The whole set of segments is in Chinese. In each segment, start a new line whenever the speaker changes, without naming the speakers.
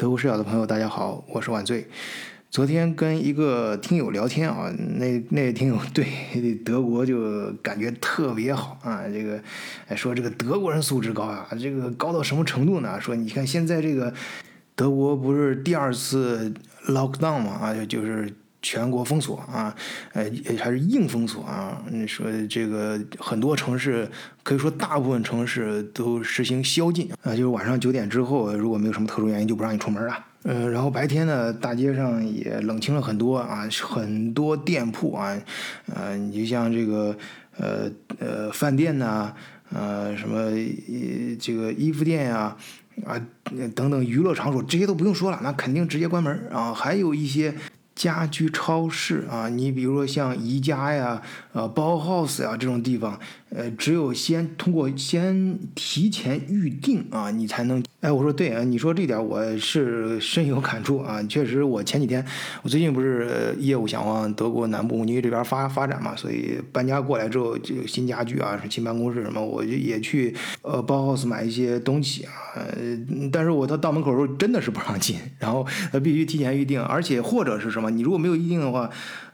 德国视角的朋友，大家好，我是万岁。昨天跟一个听友聊天啊，那那听友对德国就感觉特别好啊，这个说这个德国人素质高啊，这个高到什么程度呢？说你看现在这个德国不是第二次 lockdown 嘛啊，就就是全国封锁啊，呃还是硬封锁啊。你说这个很多城市可以说大部分城市都实行宵禁啊，就是晚上九点之后，如果没有什么特殊原因，就不让你出门了。呃，然后白天呢，大街上也冷清了很多啊，很多店铺啊，呃，你就像这个呃呃饭店呐，呃什么这个衣服店呀，啊等等娱乐场所，这些都不用说了，那肯定直接关门啊，还有一些。家居超市啊，你比如说像宜家呀、呃包 house 呀这种地方，呃，只有先通过先提前预定啊，你才能。哎，我说对啊，你说这点我是深有感触啊。确实，我前几天我最近不是业务想往德国南部慕尼黑这边发发展嘛，所以搬家过来之后，就新家具啊、新办公室什么，我就也去呃包 house 买一些东西啊。但是我到到门口的时候真的是不让进，然后必须提前预定，而且或者是什么。你如果没有预定的话，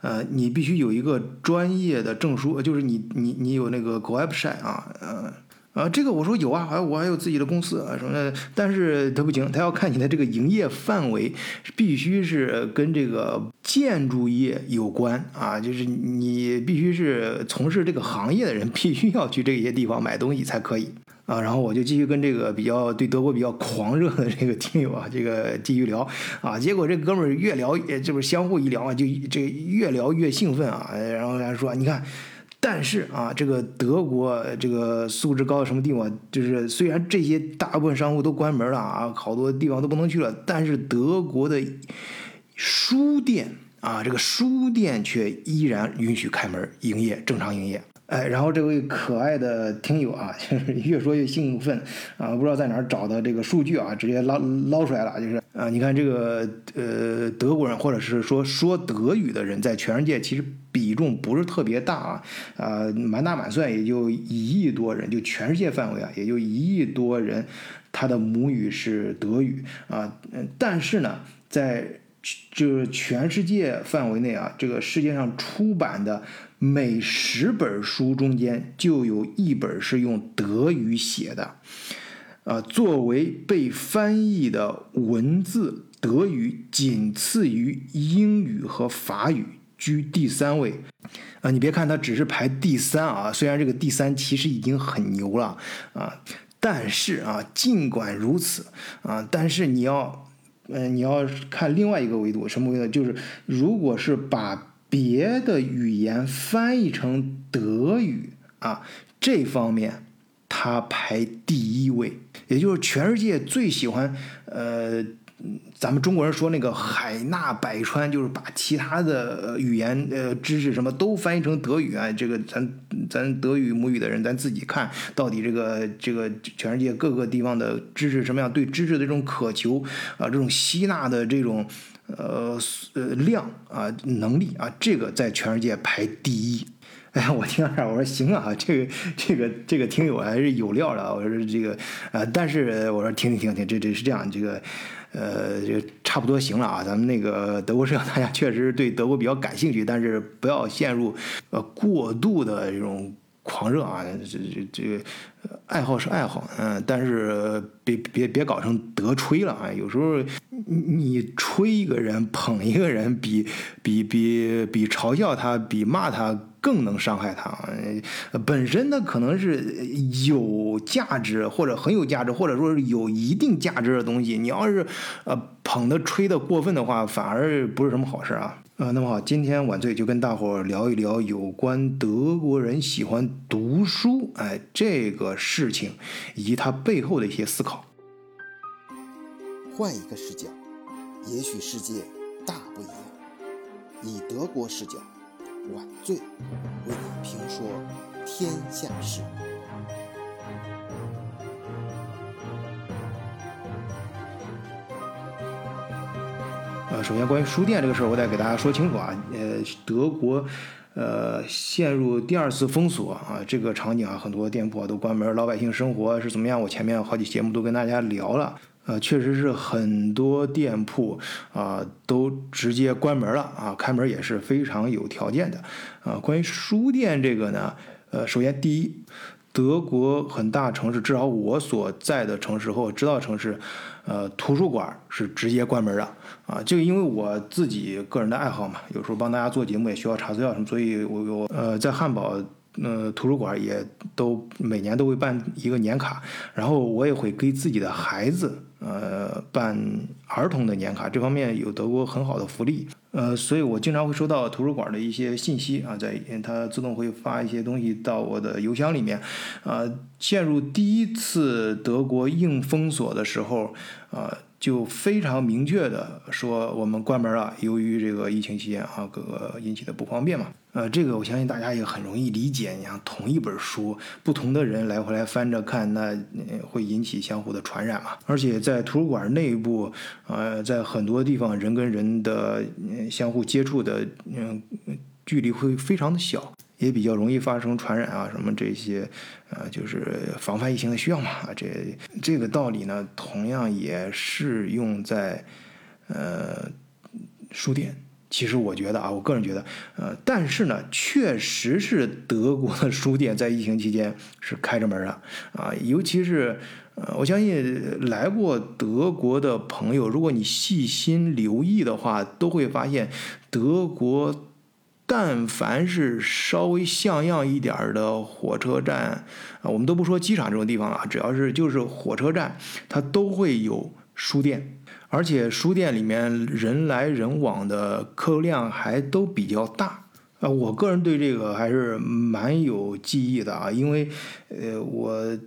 呃，你必须有一个专业的证书，就是你你你有那个 g o a p s h i 啊，呃，啊，这个我说有啊，还我还有自己的公司啊什么的，但是他不行，他要看你的这个营业范围，必须是跟这个建筑业有关啊，就是你必须是从事这个行业的人，必须要去这些地方买东西才可以。啊，然后我就继续跟这个比较对德国比较狂热的这个听友啊，这个继续聊啊。结果这哥们儿越聊，这不是相互一聊啊，就这越聊越兴奋啊。然后他说：“你看，但是啊，这个德国这个素质高到什么地方？就是虽然这些大部分商户都关门了啊，好多地方都不能去了，但是德国的书店啊，这个书店却依然允许开门营业，正常营业。”哎，然后这位可爱的听友啊，就是越说越兴奋啊，不知道在哪儿找的这个数据啊，直接捞捞出来了，就是啊，你看这个呃德国人或者是说说德语的人，在全世界其实比重不是特别大啊，啊满打满算也就一亿多人，就全世界范围啊，也就一亿多人，他的母语是德语啊，嗯，但是呢，在就是全世界范围内啊，这个世界上出版的。每十本书中间就有一本是用德语写的，呃，作为被翻译的文字，德语仅次于英语和法语，居第三位。啊，你别看它只是排第三啊，虽然这个第三其实已经很牛了啊，但是啊，尽管如此啊，但是你要，嗯，你要看另外一个维度，什么维度？就是如果是把别的语言翻译成德语啊，这方面它排第一位，也就是全世界最喜欢呃，咱们中国人说那个海纳百川，就是把其他的语言呃知识什么都翻译成德语啊。这个咱咱德语母语的人，咱自己看到底这个这个全世界各个地方的知识什么样，对知识的这种渴求啊，这种吸纳的这种。呃呃量啊能力啊，这个在全世界排第一。哎，我听到这儿，我说行啊，这个这个这个听友还是有料的。我说这个呃，但是我说听听听听，这这是这样，这个呃，这差不多行了啊。咱们那个德国社，大家确实对德国比较感兴趣，但是不要陷入呃过度的这种。狂热啊，这这这个爱好是爱好，嗯，但是别别别搞成德吹了啊！有时候你吹一个人、捧一个人，比比比比嘲笑他、比骂他更能伤害他。本身他可能是有价值或者很有价值，或者说是有一定价值的东西，你要是呃捧的、吹的过分的话，反而不是什么好事啊。呃，那么好，今天晚醉就跟大伙儿聊一聊有关德国人喜欢读书，哎，这个事情以及它背后的一些思考。
换一个视角，也许世界大不一样。以德国视角，晚醉为你评说天下事。
首先关于书店这个事儿，我得给大家说清楚啊。呃，德国，呃，陷入第二次封锁啊，这个场景啊，很多店铺啊都关门，老百姓生活是怎么样？我前面好几节目都跟大家聊了。呃，确实是很多店铺啊都直接关门了啊，开门也是非常有条件的啊。关于书店这个呢，呃，首先第一，德国很大城市，至少我所在的城市和我知道的城市，呃，图书馆是直接关门的啊。这个因为我自己个人的爱好嘛，有时候帮大家做节目也需要查资料什么，所以我我呃在汉堡。呃，图书馆也都每年都会办一个年卡，然后我也会给自己的孩子呃办儿童的年卡，这方面有德国很好的福利，呃，所以我经常会收到图书馆的一些信息啊，在它自动会发一些东西到我的邮箱里面，啊，陷入第一次德国硬封锁的时候，啊。就非常明确的说，我们关门了，由于这个疫情期间啊，各个引起的不方便嘛。呃，这个我相信大家也很容易理解。你像同一本书，不同的人来回来翻着看，那会引起相互的传染嘛。而且在图书馆内部，呃，在很多地方，人跟人的相互接触的嗯距离会非常的小。也比较容易发生传染啊，什么这些，呃，就是防范疫情的需要嘛。这这个道理呢，同样也适用在呃书店。其实我觉得啊，我个人觉得，呃，但是呢，确实是德国的书店在疫情期间是开着门的啊。尤其是呃，我相信来过德国的朋友，如果你细心留意的话，都会发现德国。但凡是稍微像样一点儿的火车站啊，我们都不说机场这种地方了，只要是就是火车站，它都会有书店，而且书店里面人来人往的客流量还都比较大呃。我个人对这个还是蛮有记忆的啊，因为呃，我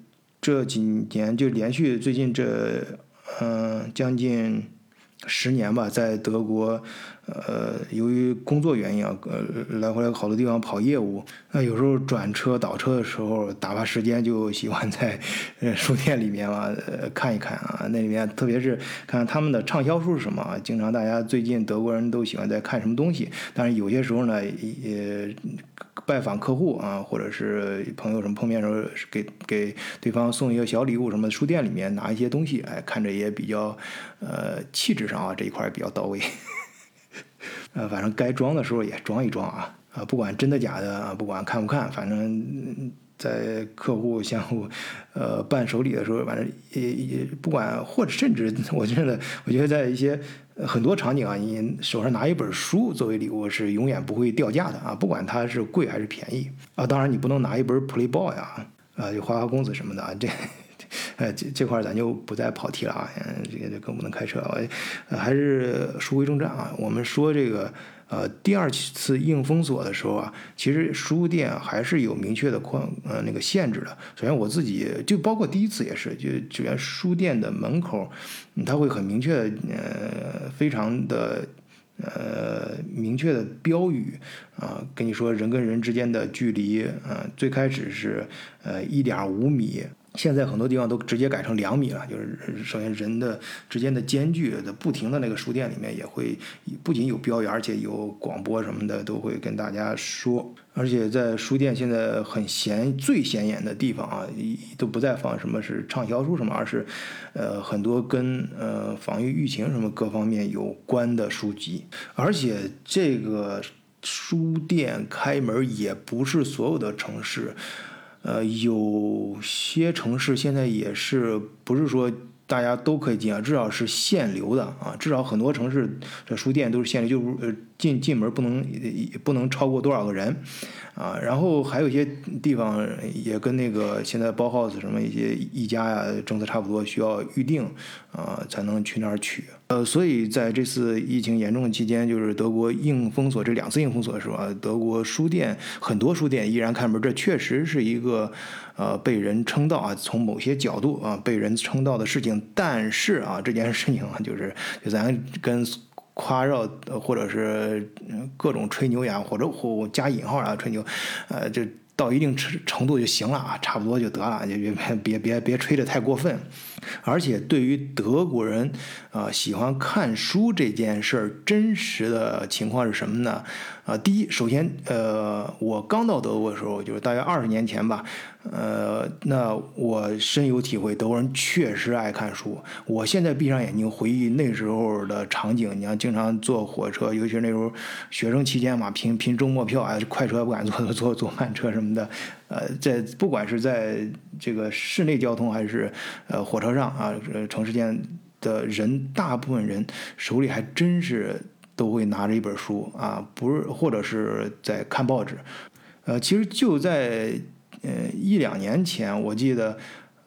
这几年就连续最近这嗯将近十年吧，在德国。呃，由于工作原因啊，呃，来回来好多地方跑业务，那有时候转车倒车的时候打发时间，就喜欢在呃书店里面嘛，呃看一看啊，那里面特别是看他们的畅销书是什么，经常大家最近德国人都喜欢在看什么东西，但是有些时候呢，也拜访客户啊，或者是朋友什么碰面时候，给给对方送一个小礼物什么，书店里面拿一些东西，哎，看着也比较呃气质上啊这一块比较到位。呃，反正该装的时候也装一装啊，啊，不管真的假的啊，不管看不看，反正在客户相互呃办手礼的时候，反正也也不管，或者甚至我觉得，我觉得在一些很多场景啊，你手上拿一本书作为礼物是永远不会掉价的啊，不管它是贵还是便宜啊，当然你不能拿一本 Playboy 啊，啊，有花花公子什么的啊，这。哎，这这块咱就不再跑题了啊！嗯，这个就更不能开车。我还是书归正传啊。我们说这个呃，第二次硬封锁的时候啊，其实书店还是有明确的框呃那个限制的。首先我自己就包括第一次也是，就就连书店的门口，它会很明确呃，非常的呃明确的标语啊，跟你说人跟人之间的距离啊，最开始是呃一点五米。现在很多地方都直接改成两米了，就是首先人的之间的间距的不停的那个书店里面也会不仅有标语，而且有广播什么的都会跟大家说。而且在书店现在很显最显眼的地方啊，都不再放什么是畅销书什么，而是呃很多跟呃防御疫情什么各方面有关的书籍。而且这个书店开门也不是所有的城市。呃，有些城市现在也是不是说大家都可以进啊，至少是限流的啊，至少很多城市这书店都是限流，就是呃进进门不能不能超过多少个人。啊，然后还有一些地方也跟那个现在包 house 什么一些一家呀政策差不多，需要预定啊才能去那儿取。呃，所以在这次疫情严重的期间，就是德国硬封锁这两次硬封锁的时候啊，德国书店很多书店依然开门，这确实是一个呃被人称道啊，从某些角度啊被人称道的事情。但是啊，这件事情啊，就是就咱跟。夸耀或者是各种吹牛呀，或者或加引号啊吹牛，呃，就到一定程程度就行了啊，差不多就得了，就别别别别吹的太过分。而且对于德国人啊喜欢看书这件事儿，真实的情况是什么呢？啊，第一，首先，呃，我刚到德国的时候，就是大约二十年前吧，呃，那我深有体会，德国人确实爱看书。我现在闭上眼睛回忆那时候的场景，你像经常坐火车，尤其是那时候学生期间嘛，拼拼周末票啊，快车不敢坐，坐坐慢车什么的。呃，在不管是在这个市内交通还是呃火车上啊，城市间的人，大部分人手里还真是。都会拿着一本书啊，不是，或者是在看报纸。呃，其实就在呃一两年前，我记得，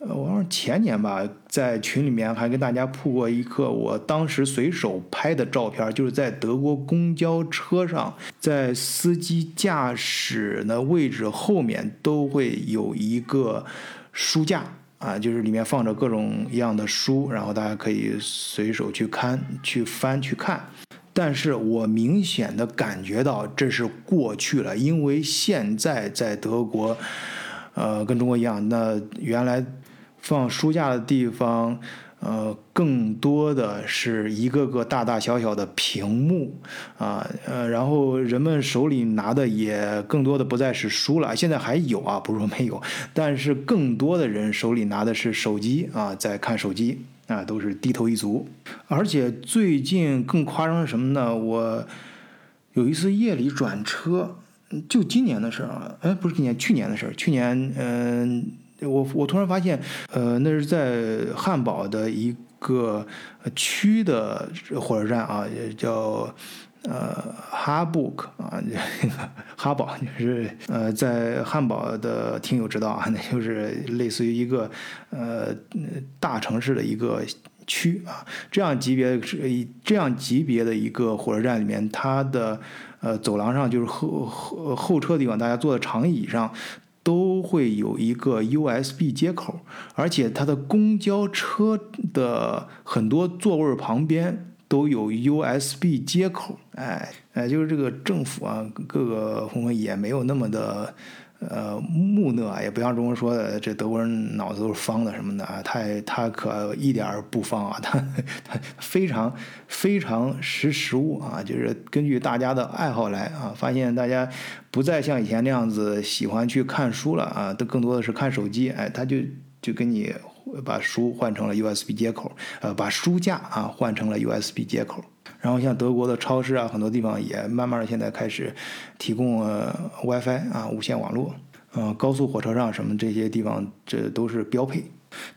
呃，我说前年吧，在群里面还跟大家铺过一个我当时随手拍的照片，就是在德国公交车上，在司机驾驶的位置后面都会有一个书架啊，就是里面放着各种一样的书，然后大家可以随手去看、去翻、去看。但是我明显的感觉到这是过去了，因为现在在德国，呃，跟中国一样，那原来放书架的地方，呃，更多的是一个个大大小小的屏幕，啊，呃，然后人们手里拿的也更多的不再是书了，现在还有啊，不是说没有，但是更多的人手里拿的是手机啊，在看手机。啊，都是低头一族，而且最近更夸张是什么呢？我有一次夜里转车，就今年的事儿啊，哎，不是今年，去年的事儿。去年，嗯，我我突然发现，呃，那是在汉堡的一个区的火车站啊，叫。呃，哈布克啊，哈堡就是呃，在汉堡的听友知道啊，那就是类似于一个呃大城市的一个区啊，这样级别这样级别的一个火车站里面，它的呃走廊上就是后后后车地方，大家坐在长椅上都会有一个 USB 接口，而且它的公交车的很多座位旁边。都有 USB 接口，哎哎，就是这个政府啊，各个部门也没有那么的呃木讷啊，也不像中国说的这德国人脑子都是方的什么的啊，他他可一点儿不方啊，他他非常非常识时务啊，就是根据大家的爱好来啊，发现大家不再像以前那样子喜欢去看书了啊，都更多的是看手机，哎，他就就跟你。把书换成了 USB 接口，呃，把书架啊换成了 USB 接口。然后像德国的超市啊，很多地方也慢慢的现在开始提供 WiFi 啊，无线网络。嗯，高速火车上什么这些地方，这都是标配。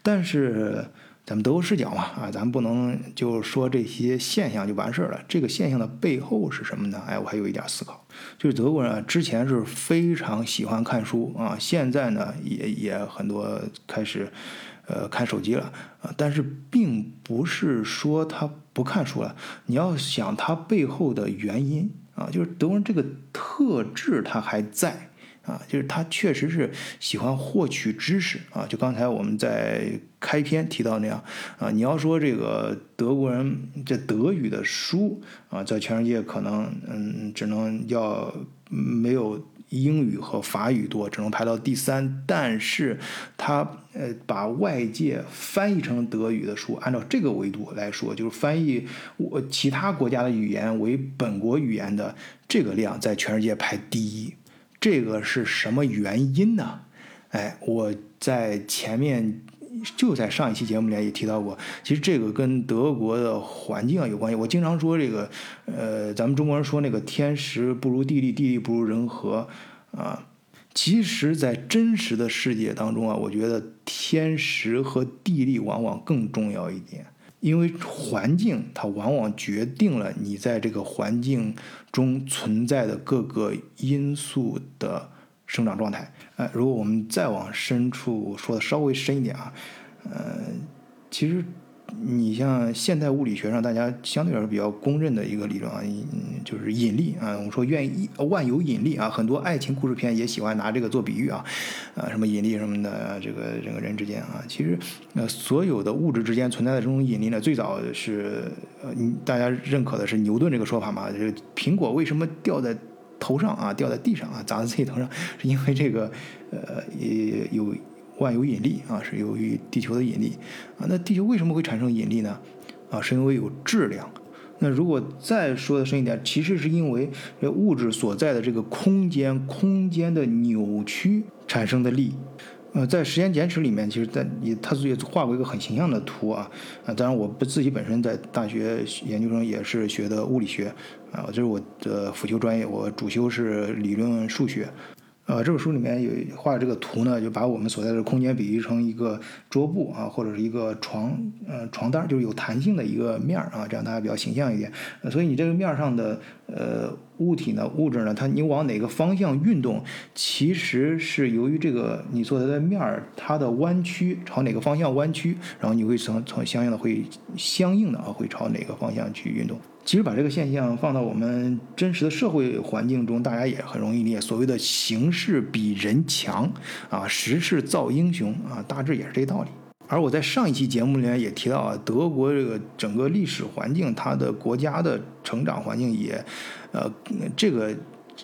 但是咱们德国视角嘛，啊，咱们不能就说这些现象就完事儿了。这个现象的背后是什么呢？哎，我还有一点思考，就是德国人啊，之前是非常喜欢看书啊，现在呢也也很多开始。呃，看手机了啊，但是并不是说他不看书了。你要想他背后的原因啊，就是德国人这个特质他还在啊，就是他确实是喜欢获取知识啊。就刚才我们在开篇提到那样啊，你要说这个德国人这德语的书啊，在全世界可能嗯，只能要没有。英语和法语多，只能排到第三。但是，他呃把外界翻译成德语的书，按照这个维度来说，就是翻译我其他国家的语言为本国语言的这个量，在全世界排第一。这个是什么原因呢？哎，我在前面。就在上一期节目里也提到过，其实这个跟德国的环境啊有关系。我经常说这个，呃，咱们中国人说那个天时不如地利，地利不如人和，啊，其实，在真实的世界当中啊，我觉得天时和地利往往更重要一点，因为环境它往往决定了你在这个环境中存在的各个因素的。生长状态，呃，如果我们再往深处说的稍微深一点啊，呃，其实你像现代物理学上大家相对来说比较公认的一个理论啊，就是引力啊，我们说愿意万有引力啊，很多爱情故事片也喜欢拿这个做比喻啊，啊，什么引力什么的，这个人和人之间啊，其实呃，所有的物质之间存在的这种引力呢，最早是呃，大家认可的是牛顿这个说法嘛，就是苹果为什么掉在头上啊，掉在地上啊，砸在自己头上，是因为这个，呃，也有万有引力啊，是由于地球的引力啊。那地球为什么会产生引力呢？啊，是因为有质量。那如果再说的深一点，其实是因为物质所在的这个空间，空间的扭曲产生的力。呃，在《时间简史》里面，其实在也他也画过一个很形象的图啊。啊，当然我不自己本身在大学研究生也是学的物理学啊，这是我的辅修专业，我主修是理论数学。呃，这本书里面有画这个图呢，就把我们所在的空间比喻成一个桌布啊，或者是一个床，呃，床单，就是有弹性的一个面儿啊，这样大家比较形象一点。所以你这个面上的呃物体呢，物质呢，它你往哪个方向运动，其实是由于这个你所在的面儿它的弯曲朝哪个方向弯曲，然后你会从从相应的会相应的啊会朝哪个方向去运动。其实把这个现象放到我们真实的社会环境中，大家也很容易理解。所谓的形势比人强啊，时势造英雄啊，大致也是这道理。而我在上一期节目里面也提到啊，德国这个整个历史环境，它的国家的成长环境也，呃，这个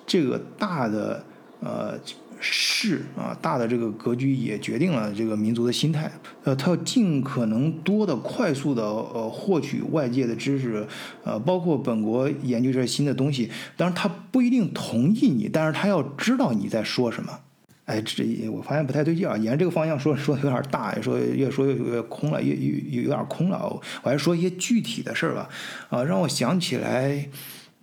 这个大的呃。势啊，大的这个格局也决定了这个民族的心态。呃，他要尽可能多的、快速的呃获取外界的知识，呃，包括本国研究这些新的东西。当然，他不一定同意你，但是他要知道你在说什么。哎，这我发现不太对劲啊，沿这个方向说说的有点大，说越说越越空了，越越有点空了。我还说一些具体的事儿吧，啊，让我想起来。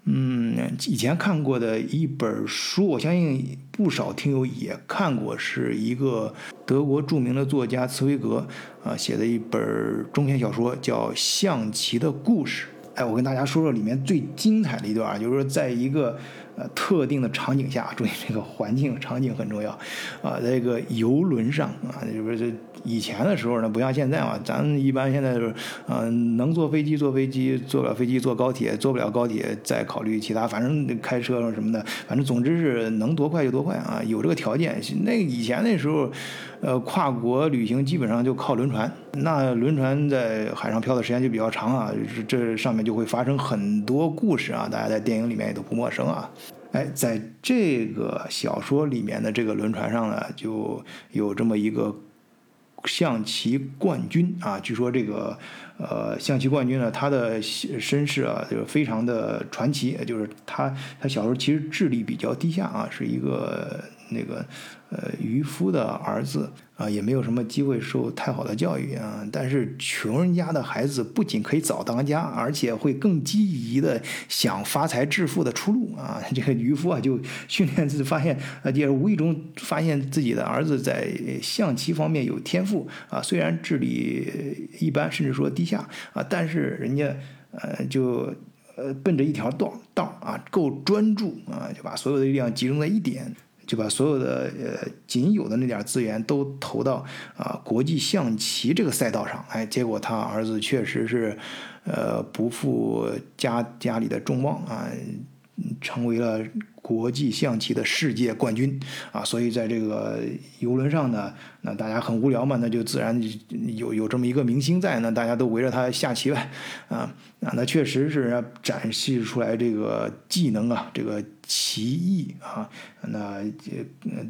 嗯，以前看过的一本书，我相信不少听友也看过，是一个德国著名的作家茨威格啊写的一本中篇小说，叫《象棋的故事》。哎，我跟大家说说里面最精彩的一段啊，就是说在一个。呃，特定的场景下，注意这个环境场景很重要啊。在这个游轮上啊，就是以前的时候呢，不像现在嘛，咱一般现在就是，嗯，能坐飞机坐飞机，坐不了飞机坐高铁，坐不了高铁再考虑其他，反正开车什么的，反正总之是能多快就多快啊。有这个条件，那以前那时候，呃，跨国旅行基本上就靠轮船，那轮船在海上漂的时间就比较长啊，这上面就会发生很多故事啊，大家在电影里面也都不陌生啊。哎，在这个小说里面的这个轮船上呢，就有这么一个象棋冠军啊。据说这个呃象棋冠军呢，他的身世啊，就是非常的传奇。就是他他小时候其实智力比较低下啊，是一个那个呃渔夫的儿子。啊，也没有什么机会受太好的教育啊。但是穷人家的孩子不仅可以早当家，而且会更积极的想发财致富的出路啊。这个渔夫啊，就训练自己，发现啊，也无意中发现自己的儿子在象棋方面有天赋啊。虽然智力一般，甚至说低下啊，但是人家呃就呃奔着一条道道啊，够专注啊，就把所有的力量集中在一点。就把所有的呃仅有的那点资源都投到啊国际象棋这个赛道上，哎，结果他儿子确实是，呃不负家家里的众望啊，成为了国际象棋的世界冠军。啊，所以在这个游轮上呢，那大家很无聊嘛，那就自然有有这么一个明星在，那大家都围着他下棋呗，啊，那那确实是展示出来这个技能啊，这个。棋艺啊，那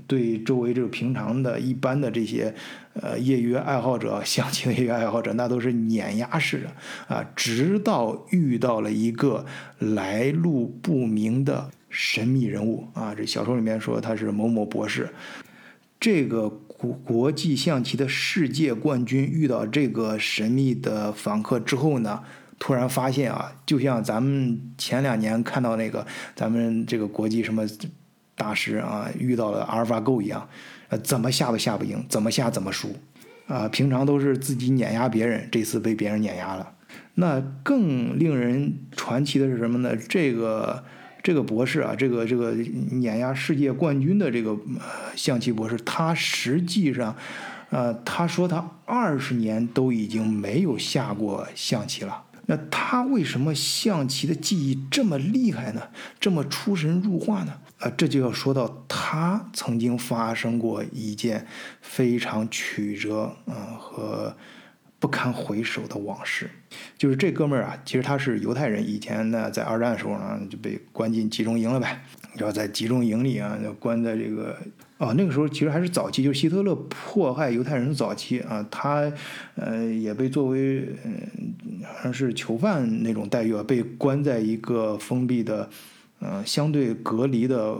对周围这个平常的一般的这些呃业余爱好者，象棋的业余爱好者，那都是碾压式的。啊，直到遇到了一个来路不明的神秘人物啊，这小说里面说他是某某博士，这个国国际象棋的世界冠军遇到这个神秘的访客之后呢？突然发现啊，就像咱们前两年看到那个咱们这个国际什么大师啊，遇到了阿尔法狗一样，呃，怎么下都下不赢，怎么下怎么输，啊，平常都是自己碾压别人，这次被别人碾压了。那更令人传奇的是什么呢？这个这个博士啊，这个这个碾压世界冠军的这个象棋博士，他实际上，呃，他说他二十年都已经没有下过象棋了。那他为什么象棋的技艺这么厉害呢？这么出神入化呢？啊，这就要说到他曾经发生过一件非常曲折啊和不堪回首的往事。就是这哥们儿啊，其实他是犹太人，以前呢在二战的时候呢就被关进集中营了呗。要在集中营里啊，就关在这个哦，那个时候其实还是早期，就是希特勒迫害犹太人的早期啊，他呃也被作为嗯好像是囚犯那种待遇啊，被关在一个封闭的呃相对隔离的。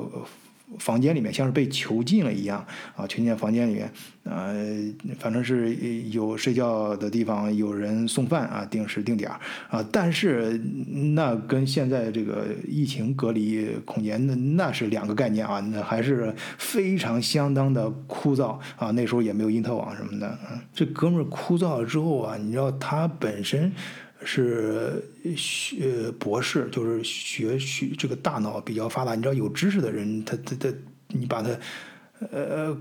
房间里面像是被囚禁了一样啊，囚禁在房间里面，呃，反正是有睡觉的地方，有人送饭啊，定时定点啊。但是那跟现在这个疫情隔离空间那那是两个概念啊，那还是非常相当的枯燥啊。那时候也没有因特网什么的啊。这哥们儿枯燥了之后啊，你知道他本身。是学博士，就是学学这个大脑比较发达。你知道，有知识的人，他他他，你把他呃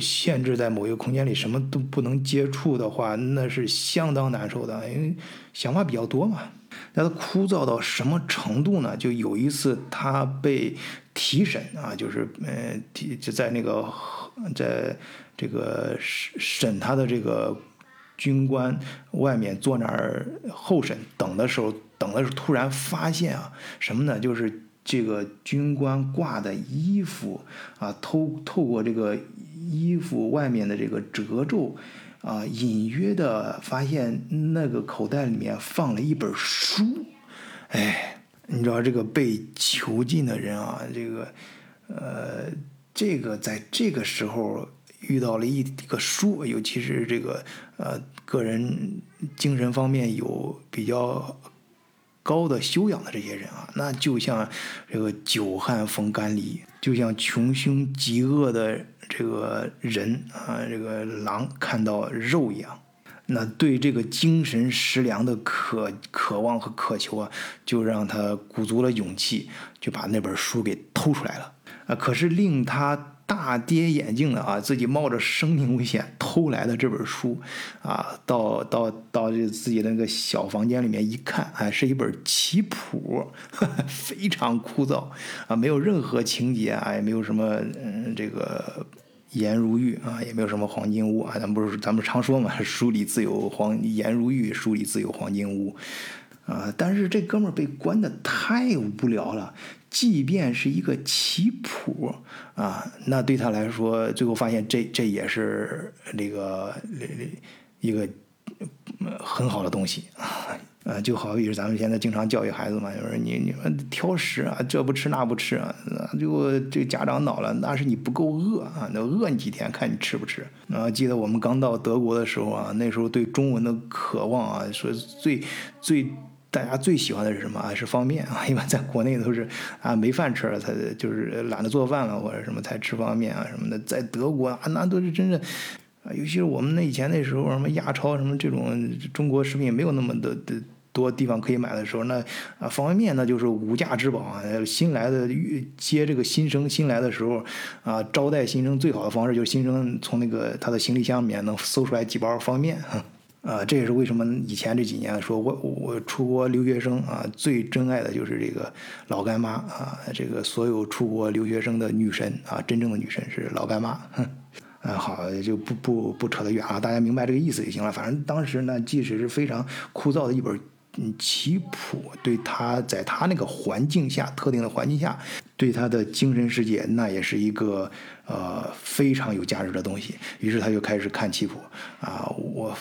限制在某一个空间里，什么都不能接触的话，那是相当难受的。因为想法比较多嘛。那他枯燥到什么程度呢？就有一次他被提审啊，就是呃提就在那个在这个审审他的这个。军官外面坐那儿候审等的时候，等的时候突然发现啊，什么呢？就是这个军官挂的衣服啊，透透过这个衣服外面的这个褶皱啊，隐约的发现那个口袋里面放了一本书。哎，你知道这个被囚禁的人啊，这个呃，这个在这个时候。遇到了一个书，尤其是这个呃个人精神方面有比较高的修养的这些人啊，那就像这个久旱逢甘霖，就像穷凶极恶的这个人啊，这个狼看到肉一样，那对这个精神食粮的渴渴望和渴求啊，就让他鼓足了勇气，就把那本书给偷出来了啊。可是令他。大跌眼镜的啊，自己冒着生命危险偷来的这本书，啊，到到到这自己的那个小房间里面一看，哎，是一本棋谱，非常枯燥啊，没有任何情节啊，也没有什么嗯，这个颜如玉啊，也没有什么黄金屋啊，咱们不是咱们常说嘛，书里自有黄颜如玉，书里自有黄金屋。啊！但是这哥们儿被关的太无聊了，即便是一个棋谱啊，那对他来说，最后发现这这也是那个一个很好的东西啊。呃，就好比是咱们现在经常教育孩子嘛，就是你你们挑食啊，这不吃那不吃啊，最后这家长恼了，那是你不够饿啊，那饿你几天，看你吃不吃。啊，记得我们刚到德国的时候啊，那时候对中文的渴望啊，说最最。大家最喜欢的是什么啊？是方便啊！一般在国内都是啊，没饭吃了才就是懒得做饭了或者什么才吃方便面啊什么的。在德国啊，那都是真正啊，尤其是我们那以前那时候什么亚超什么这种中国食品没有那么的的多地方可以买的时候，那啊方便面那就是无价之宝啊！新来的接这个新生新来的时候啊，招待新生最好的方式就是新生从那个他的行李箱里面能搜出来几包方便面。啊，这也是为什么以前这几年说我我出国留学生啊，最珍爱的就是这个老干妈啊，这个所有出国留学生的女神啊，真正的女神是老干妈。啊，好，就不不不扯得远了，大家明白这个意思就行了。反正当时呢，即使是非常枯燥的一本。嗯，棋谱对他在他那个环境下，特定的环境下，对他的精神世界，那也是一个呃非常有价值的东西。于是他就开始看棋谱啊，我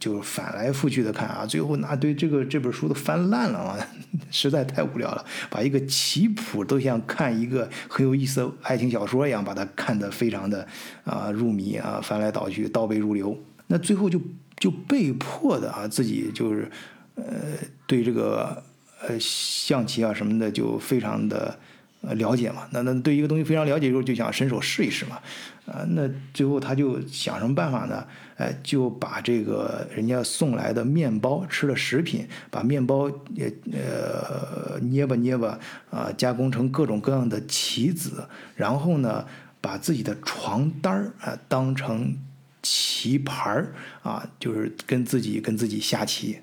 就反来覆去的看啊，最后那对这个这本书都翻烂了啊，实在太无聊了，把一个棋谱都像看一个很有意思的爱情小说一样，把它看得非常的啊入迷啊，翻来倒去，倒背如流。那最后就就被迫的啊，自己就是。呃，对这个呃象棋啊什么的就非常的呃了解嘛。那那对一个东西非常了解之后，就想伸手试一试嘛。啊，那最后他就想什么办法呢？哎，就把这个人家送来的面包吃的食品，把面包也呃捏吧捏吧啊，加工成各种各样的棋子，然后呢，把自己的床单儿啊当成棋盘儿啊，就是跟自己跟自己下棋。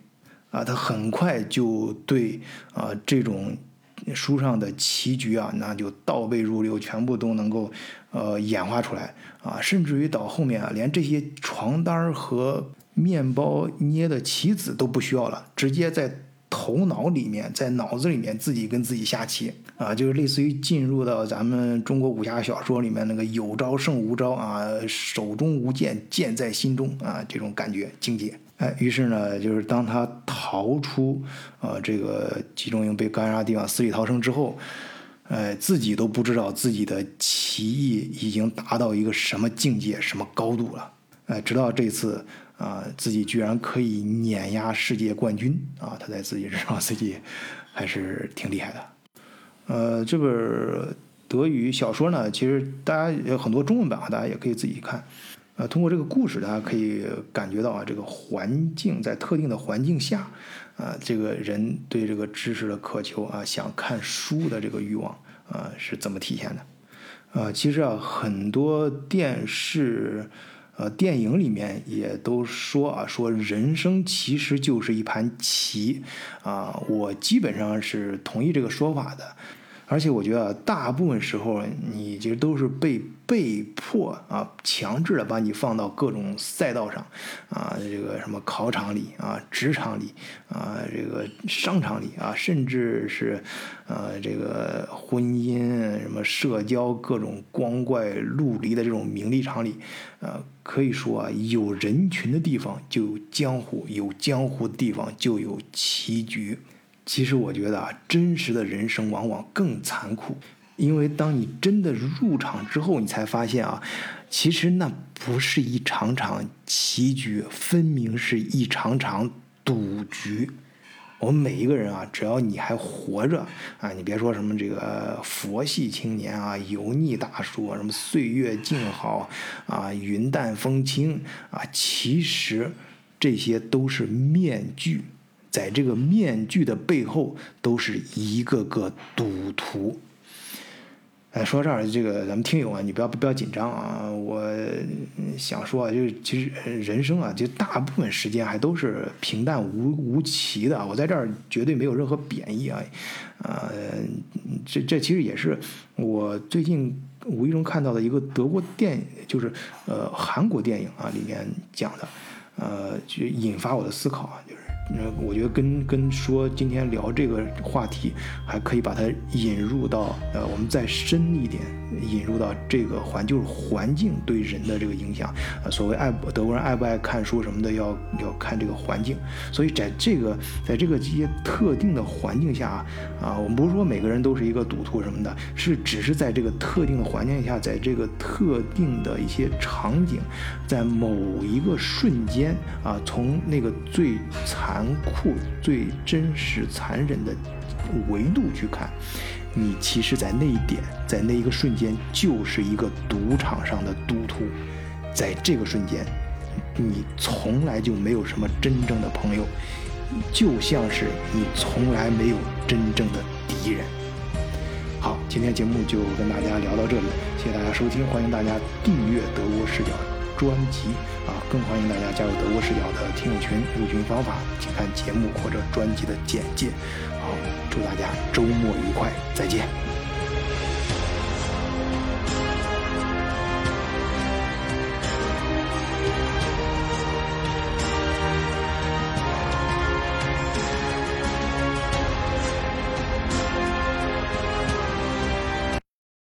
啊，他很快就对啊这种书上的棋局啊，那就倒背如流，全部都能够呃演化出来啊，甚至于到后面啊，连这些床单和面包捏的棋子都不需要了，直接在头脑里面，在脑子里面自己跟自己下棋啊，就是类似于进入到咱们中国武侠小说里面那个有招胜无招啊，手中无剑，剑在心中啊，这种感觉境界。哎，于是呢，就是当他逃出呃这个集中营被干杀地方，死里逃生之后，呃，自己都不知道自己的棋艺已经达到一个什么境界、什么高度了。哎，直到这次啊，自己居然可以碾压世界冠军啊，他才自己知道自己还是挺厉害的。呃，这本德语小说呢，其实大家有很多中文版啊，大家也可以自己看。呃，通过这个故事，大家可以感觉到啊，这个环境在特定的环境下，啊，这个人对这个知识的渴求啊，想看书的这个欲望啊，是怎么体现的？啊，其实啊，很多电视、呃电影里面也都说啊，说人生其实就是一盘棋啊，我基本上是同意这个说法的。而且我觉得，大部分时候你其实都是被被迫啊，强制的把你放到各种赛道上，啊，这个什么考场里啊，职场里啊，这个商场里啊，甚至是，呃，这个婚姻、什么社交各种光怪陆离的这种名利场里，呃，可以说啊，有人群的地方就有江湖，有江湖的地方就有棋局。其实我觉得啊，真实的人生往往更残酷，因为当你真的入场之后，你才发现啊，其实那不是一场场棋局，分明是一场场赌局。我们每一个人啊，只要你还活着啊，你别说什么这个佛系青年啊、油腻大叔啊、什么岁月静好啊、云淡风轻啊，其实这些都是面具。在这个面具的背后，都是一个个赌徒。哎，说到这儿，这个咱们听友啊，你不要不要紧张啊！我想说啊，就是其实人生啊，就大部分时间还都是平淡无无奇的。我在这儿绝对没有任何贬义啊，呃，这这其实也是我最近无意中看到的一个德国电影，就是呃韩国电影啊里面讲的，呃，就引发我的思考啊，就是。那我觉得跟跟说今天聊这个话题，还可以把它引入到呃，我们再深一点，引入到这个环就是环境对人的这个影响。呃，所谓爱德国人爱不爱看书什么的，要要看这个环境。所以在这个在这个这些特定的环境下啊，我们不是说每个人都是一个赌徒什么的，是只是在这个特定的环境下，在这个特定的一些场景，在某一个瞬间啊，从那个最惨。残酷、最真实、残忍的维度去看，你其实，在那一点，在那一个瞬间，就是一个赌场上的赌徒。在这个瞬间，你从来就没有什么真正的朋友，就像是你从来没有真正的敌人。好，今天节目就跟大家聊到这里，谢谢大家收听，欢迎大家订阅《德国视角》。专辑啊，更欢迎大家加入德国视角的听友群。入群方法，请看节目或者专辑的简介。好，祝大家周末愉快，再见。